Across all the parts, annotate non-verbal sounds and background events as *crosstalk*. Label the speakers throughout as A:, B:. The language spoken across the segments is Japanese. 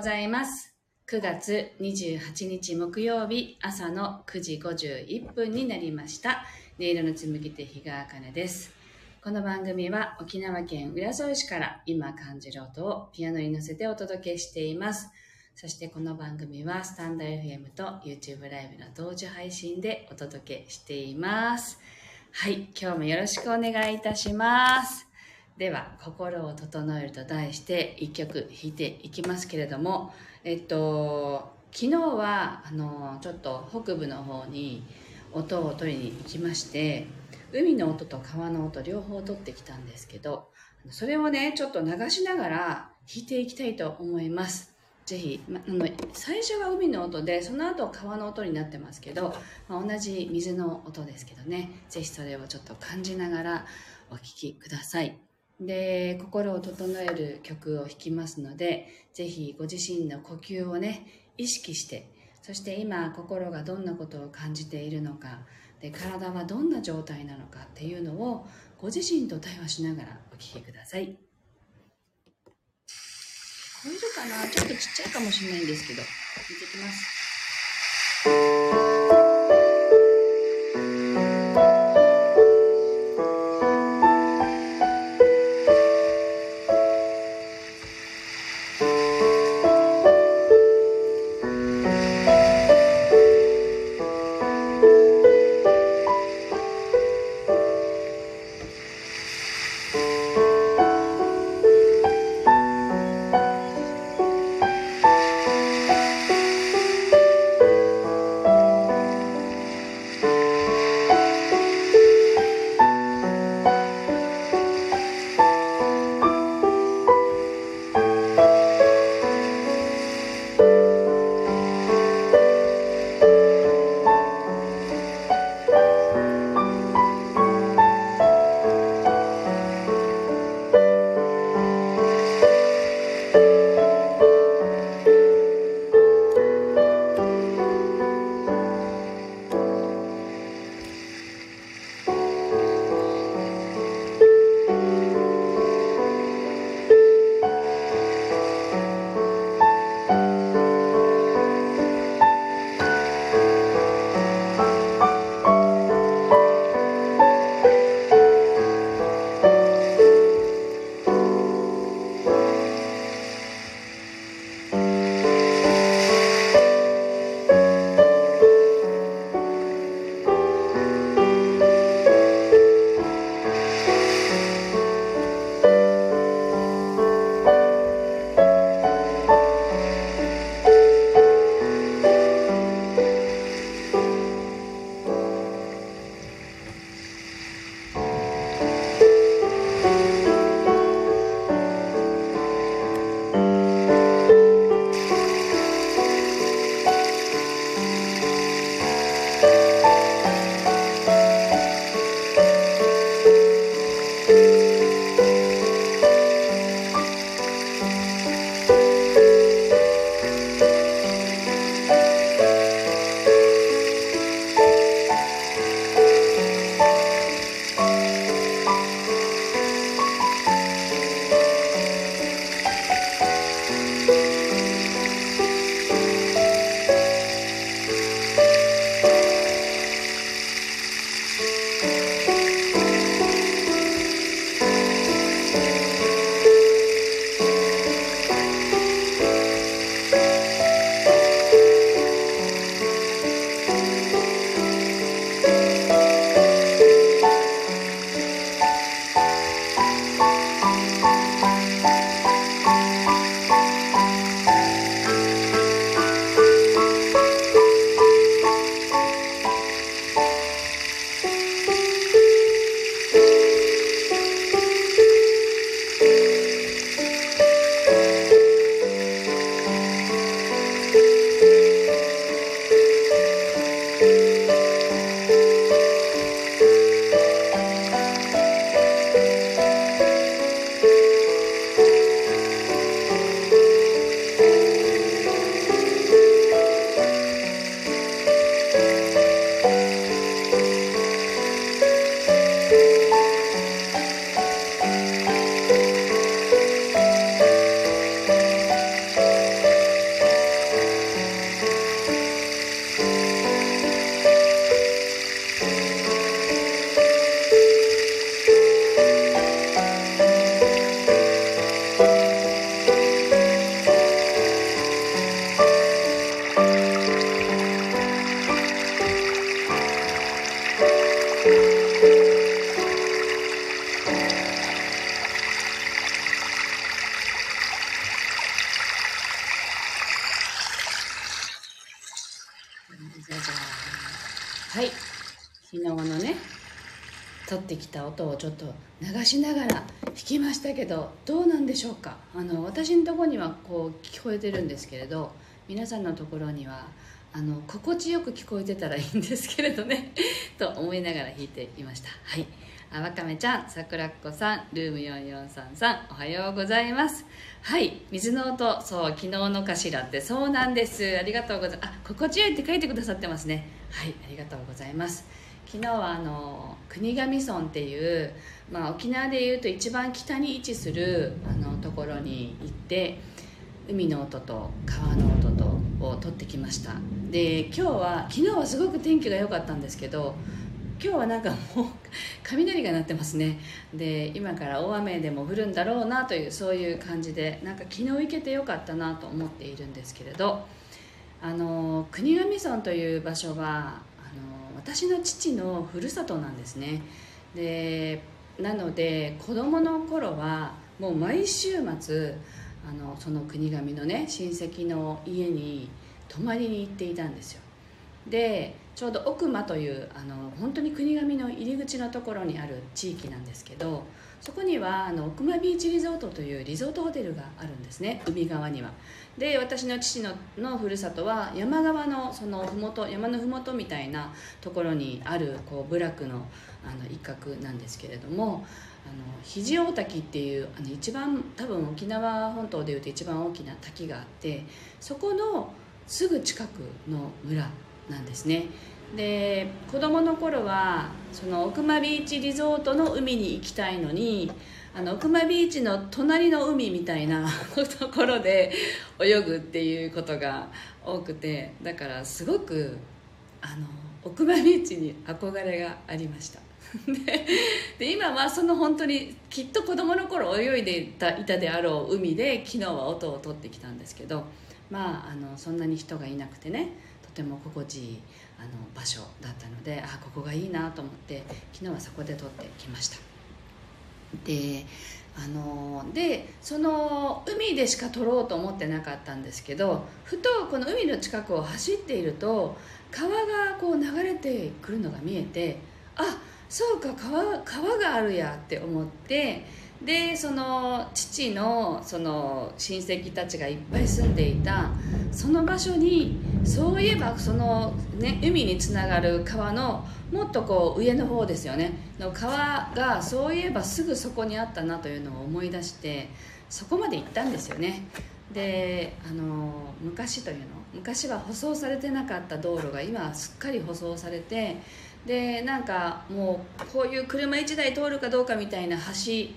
A: ございます。9月28日木曜日朝の9時51分になりました。音色の紡ぎ手日川茜です。この番組は沖縄県浦添市から今感じる音をピアノに乗せてお届けしています。そしてこの番組はスタンド FM と YouTube ライブの同時配信でお届けしています。はい、今日もよろしくお願いいたします。では、心を整えると題して一曲弾いていきますけれども、えっと、昨日は、あの、ちょっと北部の方に音を取りに行きまして、海の音と川の音両方取ってきたんですけど、それをね、ちょっと流しながら弾いていきたいと思います。ぜひ、ま、あの最初は海の音でその後川の音になってますけど、まあ、同じ水の音ですけどねぜひそれをちょっと感じながらお聴きくださいで心を整える曲を弾きますのでぜひご自身の呼吸をね意識してそして今心がどんなことを感じているのかで体はどんな状態なのかっていうのをご自身と対話しながらお聴きください。聞こえるかな？ちょっとちっちゃいかもしれないんですけど聞いてきます「はい。昨日のね撮ってきた音をちょっと流しながら弾きましたけどどうなんでしょうか？あの私のところにはこう聞こえてるんですけれど皆さんのところにはあの心地よく聞こえてたらいいんですけれどね。*laughs* と思いながら弾いていました。はい。あわかめちゃんさくらっこさんルーム4433さんおはようございます。はい水の音そう昨日のかしらってそうなんです。ありがとうございます。あ心地よいって書いてくださってますね。はいありがとうございます。昨日はあの国頭村っていう、まあ、沖縄でいうと一番北に位置するあのところに行って海の音と川の音とを撮ってきました。で今日は昨日はすごく天気が良かったんですけど今日はなんかもう雷が鳴ってますね。で今から大雨でも降るんだろうなというそういう感じでなんか昨日行けてよかったなと思っているんですけれど。あの国頭村という場所はあの私の父のふるさとなんですね。でなので子供の頃はもう毎週末あのその国頭のね親戚の家に泊まりに行っていたんですよ。でちょうど奥間というあの本当に国頭の入り口のところにある地域なんですけどそこにはあの奥間ビーチリゾートというリゾートホテルがあるんですね海側には。で私の父ののふるさとは山側のその麓山の麓みたいなところにあるこう部落のあの一角なんですけれどもあの肘大滝っていうあの一番多分沖縄本島でいうと一番大きな滝があってそこのすぐ近くの村なんですね。で子供の頃はその奥間ビーチリゾートの海に行きたいのにあの奥間ビーチの隣の海みたいな *laughs* ところで泳ぐっていうことが多くてだからすごくあの奥間ビーチに憧れがありました。*laughs* で今はその本当にきっと子供の頃泳いでいたいたであろう海で昨日は音を取ってきたんですけどまああのそんなに人がいなくてね。とても心地いいあの場所だったのであここがいいなと思って昨日はそこで撮ってきました。であのでその海でしか撮ろうと思ってなかったんですけどふとこの海の近くを走っていると川がこう流れてくるのが見えてあそうか川川があるやって思ってでその父のその親戚たちがいっぱい住んでいたその場所にそういえばその、ね、海につながる川のもっとこう上の方ですよね。の川がそういえばすぐそこにあったなというのを思い出してそこまで行ったんですよね。であの昔というの昔は舗装されてなかった道路が今すっかり舗装されてでなんかもうこういう車1台通るかどうかみたいな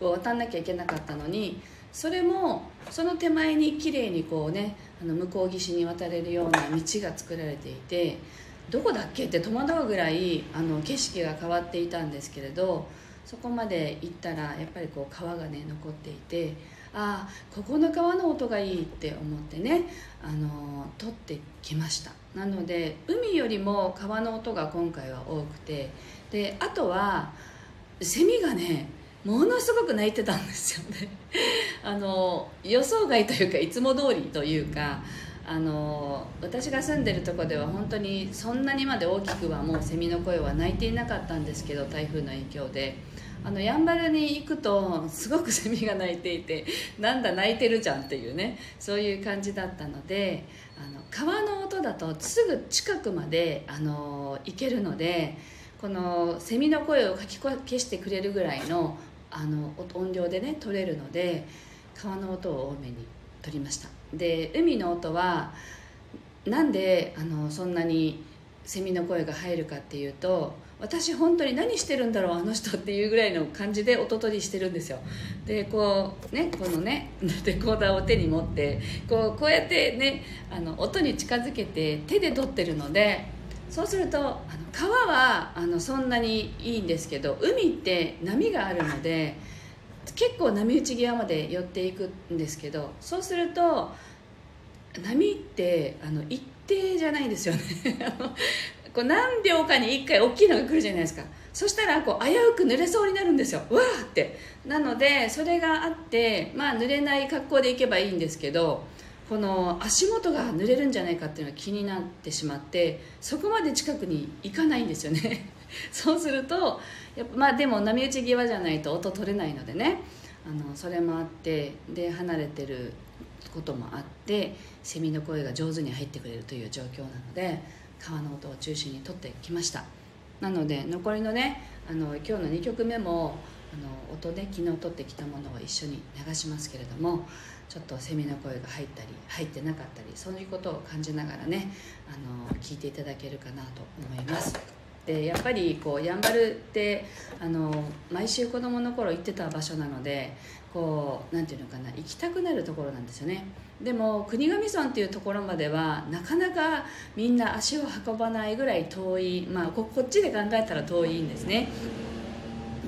A: 橋を渡んなきゃいけなかったのにそれもその手前に綺麗にこうねあの向こう岸に渡れるような道が作られていてどこだっけって戸惑うぐらいあの景色が変わっていたんですけれどそこまで行ったらやっぱりこう川がね残っていてああここの川の音がいいって思ってねあの撮ってきました。なので海よりも川の音が今回は多くてであとはセミがねものすごく鳴いてたんですよね。*laughs* あの予想外というかいつも通りというかあの私が住んでるとこでは本当にそんなにまで大きくはもうセミの声は鳴いていなかったんですけど台風の影響で。あのやんばるに行くとすごくセミが鳴いていて *laughs* なんだ鳴いてるじゃんっていうねそういう感じだったのであの川の音だとすぐ近くまであの行けるのでこのセミの声をかき消してくれるぐらいのあの音量でね取れるので川の音を多めに取りました。で海の音はなんであのそんなにセミの声が入るかっていうと私本当に何してるんだろうあの人っていうぐらいの感じで音取りしてるんですよ。でこうねこのね *laughs* レコーダーを手に持ってこうこうやってねあの音に近づけて手で撮ってるのでそうするとあの川はあのそんなにいいんですけど海って波があるので結構波打ち際まで寄っていくんですけどそうすると波ってあの一定じゃないんですよね。*laughs* こう何秒かに1回大きいのが来るじゃないですか。そしたらこう危うく濡れそうになるんですよ。わーって。なのでそれがあってまあ濡れない格好で行けばいいんですけどこの足元が濡れるんじゃないかっていうのが気になってしまってそこまで近くに行かないんですよね。*laughs* そうするとやっぱまあでも波打ち際じゃないと音取れないのでね。あのそれもあってで離れてることもあってセミの声が上手に入ってくれるという状況なので川の音を中心に取ってきました。なので残りのねあの今日の2曲目もあの音で昨日取ってきたものを一緒に流しますけれどもちょっとセミの声が入ったり入ってなかったりそういうことを感じながらねあの聞いていただけるかなと思います。でやっぱりこうやんばるってあの毎週子供の頃行ってた場所なのでこうなんていうのかな行きたくなるところなんですよね。でも国頭村っていうところまではなかなかみんな足を運ばないぐらい遠いまあこっちで考えたら遠いんですね。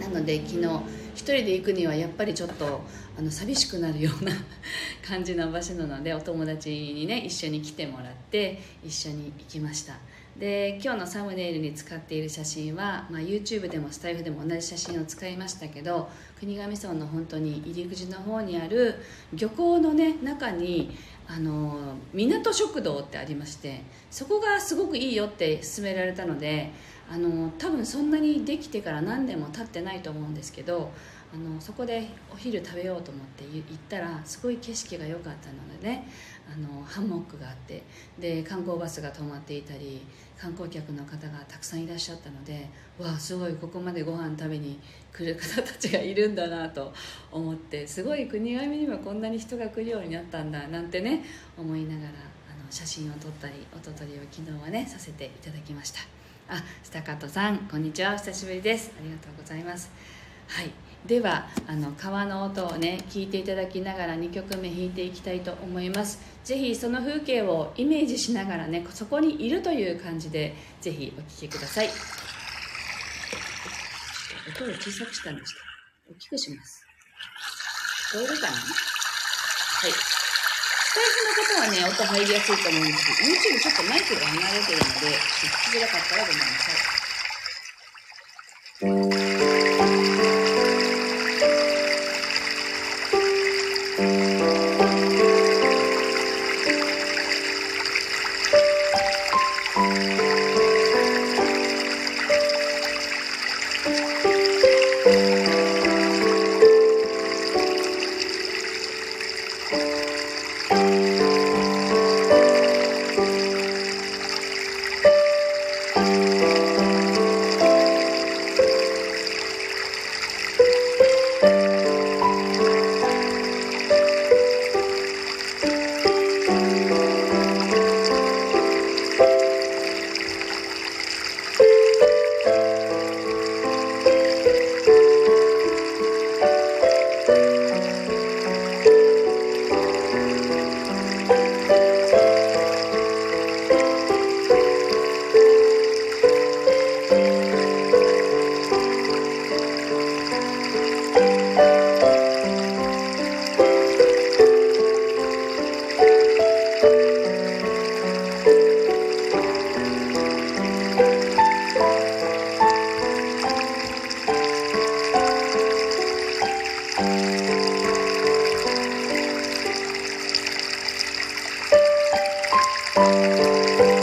A: なので昨日1人で行くにはやっぱりちょっとあの寂しくなるような *laughs* 感じの場所なのでお友達にね一緒に来てもらって一緒に行きました。で今日のサムネイルに使っている写真は、まあ、YouTube でもスタイフでも同じ写真を使いましたけど国頭村の本当に入り口の方にある漁港のね中にあの港食堂ってありましてそこがすごくいいよって勧められたのであの多分そんなにできてから何年も経ってないと思うんですけどあのそこでお昼食べようと思って行ったらすごい景色が良かったのでねあのハンモックがあってで観光バスが止まっていたり観光客の方がたくさんいらっしゃったのでわあすごいここまでご飯食べに来る方たちがいるんだなと思ってすごい国頭にはこんなに人が来るようになったんだなんてね思いながらあの写真を撮ったり音撮りを昨日はねさせていただきました。あスタカトさんこんにちは。お久しぶりです。ありがとうございます。はい。ではあの川の音をね聞いていただきながら2曲目弾いていきたいと思います。ぜひその風景をイメージしながらねそこにいるという感じでぜひお聴きください。音を小さくしたんでした大きくします。聞こえるかな？はい。スタイフの方はね音入りやすいと思うんですけど YouTube ちょっとマイクが離れてるので聞きづらかったらごめんなさい。Música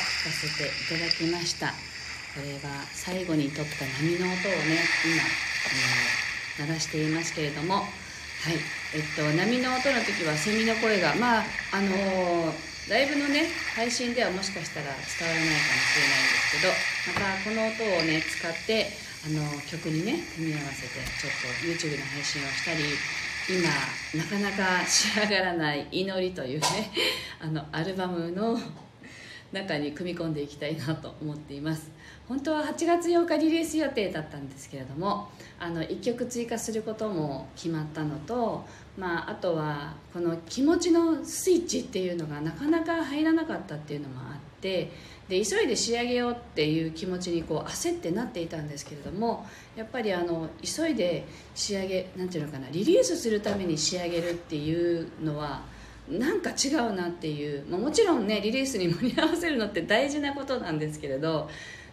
A: 曲目を聴かせていただきました。これは最後に撮った波の音をね今、えー、流していますけれども。はい。えっと波の音の時はセミの声がまああのー、ライブのね配信ではもしかしたら伝わらないかもしれないんですけどまたこの音をね使ってあの曲にね組み合わせてちょっと YouTube の配信をしたり今なかなか仕上がらない「祈り」というねあのアルバムの中に組み込んでいきたいなと思っています。本当は8月8日リリース予定だったんですけれどもあの1曲追加することも決まったのと、まあ、あとはこの気持ちのスイッチっていうのがなかなか入らなかったっていうのもあってで急いで仕上げようっていう気持ちにこう焦ってなっていたんですけれどもやっぱりあの急いで仕上げなんていうのかなリリースするために仕上げるっていうのはなんか違うなっていう、まあ、もちろんねリリースに盛り合わせるのって大事なことなんですけれど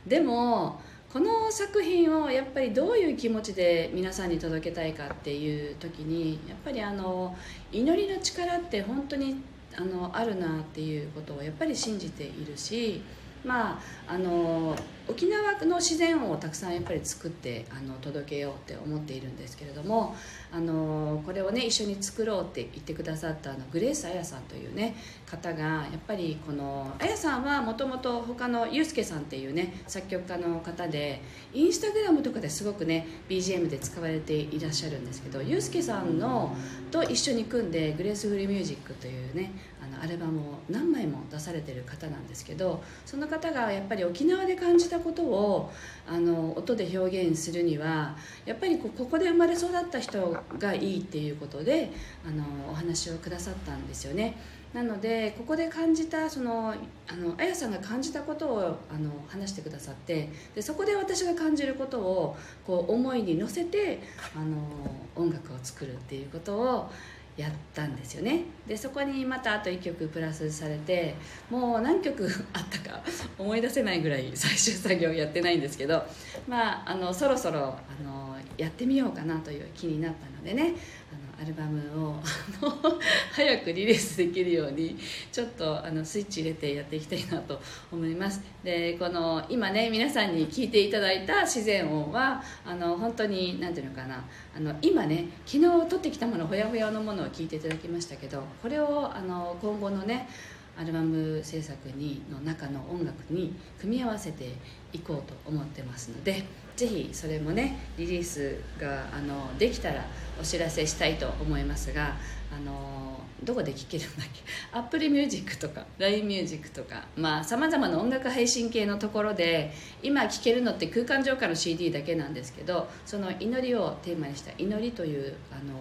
A: でもこの作品をやっぱりどういう気持ちで皆さんに届けたいかっていう時にやっぱりあの祈りの力って本当にあのあるなっていうことをやっぱり信じているしまああの沖縄の自然をたくさんやっぱり作ってあの届けようって思っているんですけれどもあのこれをね一緒に作ろうって言ってくださったあのグレースあやさんというね方がやっぱりこのあやさんはもともと他のユースケさんっていうね作曲家の方でインスタグラムとかですごくね BGM で使われていらっしゃるんですけどユースケさんのと一緒に組んでグレースフリーミュージックというねあのアルバムを何枚も出されてる方なんですけどその方がやっぱり沖縄で感じたことをあの音で表現するにはやっぱりここで生まれ育った人がいいっていうことであのお話をくださったんですよね。なのでここで感じたそのあのあやさんが感じたことをあの話してくださってでそこで私が感じることをこう思いに乗せてあの音楽を作るっていうことをやったんですよね。でそこにまたあと1曲プラスされてもう何曲 *laughs* あったか *laughs* 思い出せないぐらい *laughs* 最終作業やってないんですけどまああのそろそろあのやってみようかなという気になったのでねアルバムを早くリリースできるようにちょっとあのスイッチ入れてやっていきたいなと思います。でこの今ね皆さんに聞いていただいた自然音はあの本当に何ていうのかな。あの今ね昨日撮ってきたものほやほやのものを聞いていただきましたけどこれをあの今後のねアルバム制作にの中の音楽に組み合わせていこうと思ってますのでぜひそれもねリリースがあのできたらお知らせしたいと思いますがあのどこで聴けるんだっけ？Apple Music とか LINEMUSIC とかさまざ、まな音楽配信系のところで今聴けるのって空間浄化の CD だけなんですけどその祈りをテーマにした「祈り」というあの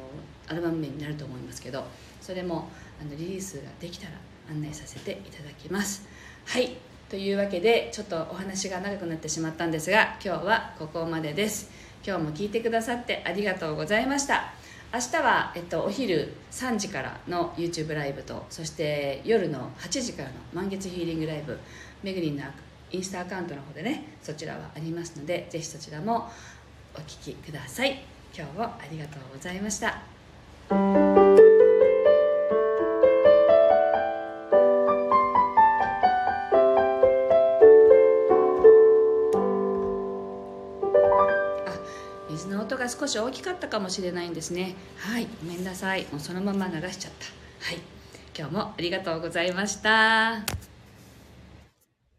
A: アルバム名になると思いますけどそれもあのリリースができたら案内させていただきます。はい。というわけでちょっとお話が長くなってしまったんですが今日はここまでです。今日も聞いてくださってありがとうございました。明日は、えっと、お昼3時からの YouTube ライブとそして夜の8時からの満月ヒーリングライブめぐりんのインスタアカウントの方でねそちらはありますのでぜひそちらもお聴きください。今日はありがとうございました。少し大きかったかもしれないんですね。はい。ごめんなさい。もうそのまま流しちゃった。はい。今日もありがとうございました。